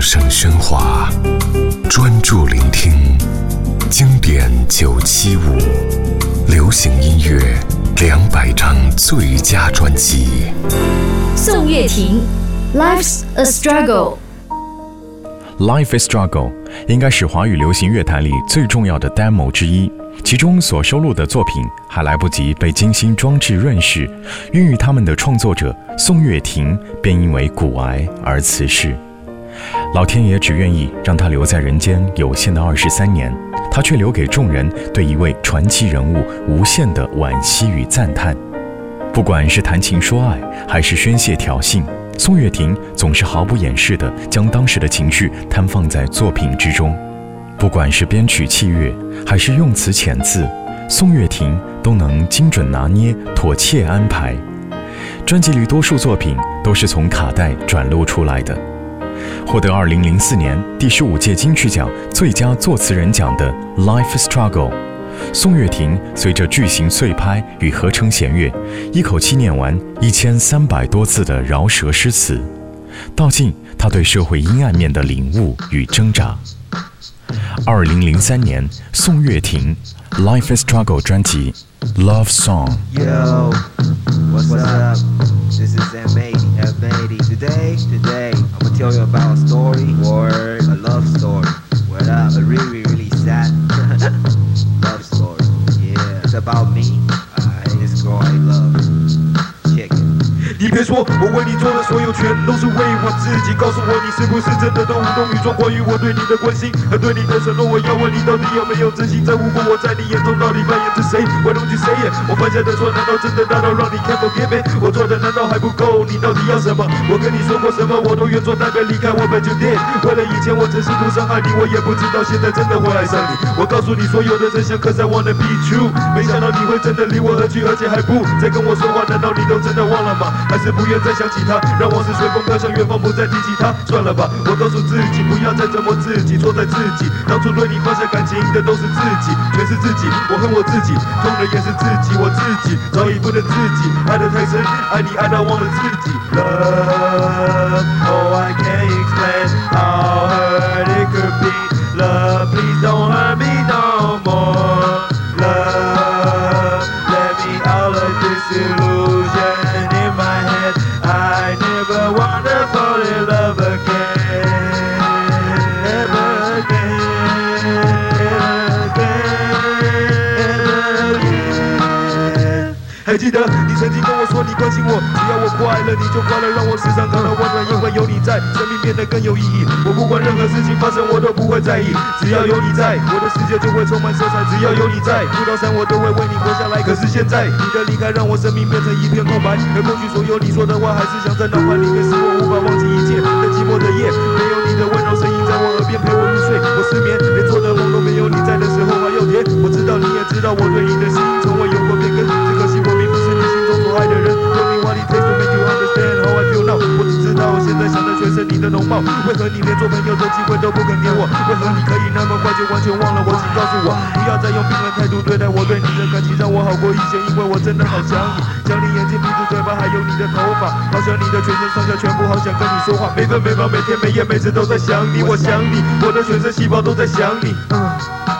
声喧哗，专注聆听经典九七五，流行音乐两百张最佳专辑。宋岳庭，Life's a Struggle。Life is Struggle 应该是华语流行乐坛里最重要的 demo 之一，其中所收录的作品还来不及被精心装置润饰，孕育他们的创作者宋岳庭便因为骨癌而辞世。老天爷只愿意让他留在人间有限的二十三年，他却留给众人对一位传奇人物无限的惋惜与赞叹。不管是谈情说爱，还是宣泄挑衅，宋岳庭总是毫不掩饰地将当时的情绪摊放在作品之中。不管是编曲器乐，还是用词遣字，宋岳庭都能精准拿捏、妥切安排。专辑里多数作品都是从卡带转录出来的。获得二零零四年第十五届金曲奖最佳作词人奖的《Life Struggle》，宋岳庭随着巨型碎拍与合成弦乐，一口气念完一千三百多字的饶舌诗词，道尽他对社会阴暗面的领悟与挣扎。2003年，宋岳庭《Life Struggle》专辑《Love Song》。 Yo, what's up? This is M80, F80. Today, today, I'm gonna tell you about a story, word, a love story. What up? A really, really sad 说，我为你做的所有全都是为我自己。告诉我，你是不是真的都无动于衷？关于我对你的关心和对你的承诺，我要问你到底有没有真心在乎过？我在你眼中到底扮演着谁？Why don't you say it？我犯下的错难道真的大到让你 can't forgive it？我做的难道还不够？你到底要什么？我跟你说过什么？我都愿做代表离开我本就 did。为了以前我只是图伤害你，我也不知道现在真的会爱上你。我告诉你所有的真相，Cause I wanna be true。没想到你会真的离我而去，而且还不再跟我说话。难道你都真的忘了吗？还是不愿再想起他，让往事随风飘向远方，不再提起他。算了吧，我告诉自己，不要再折磨自己，错在自己。当初对你放下感情的都是自己，全是自己。我恨我自己，痛的也是自己，我自己早已不能自己，爱得太深，爱你爱到忘了自己。了 never wanna fall in love again. Ever again. Ever again. 还记你关心我，只要我快乐你就快乐，让我时常感到温暖，因为有你在，生命变得更有意义。我不管任何事情发生，我都不会在意，只要有你在，我的世界就会充满色彩。只要有你在，遇到山我都会为你活下来。可是现在你的离开让我生命变成一片空白，而过去所有你说的话还是想在脑海里面，使我无法忘记一切。在寂寞的夜，没有你的温柔声音在我耳边陪我入睡，我失眠，连做的梦都没有你在的时候还要甜。我知道你也知道我对你的心为何你连做朋友的机会都不肯给我？为何你可以那么快就完全忘了我？请告诉我，不要再用冰冷态度对待我，对你的感情让我好过一些，因为我真的好想你，想你眼睛、鼻子、嘴巴，还有你的头发，好想你的全身上下全部，好想跟你说话，每分每秒、每天每夜、每次都在想你，我想你，我的全身细胞都在想你。嗯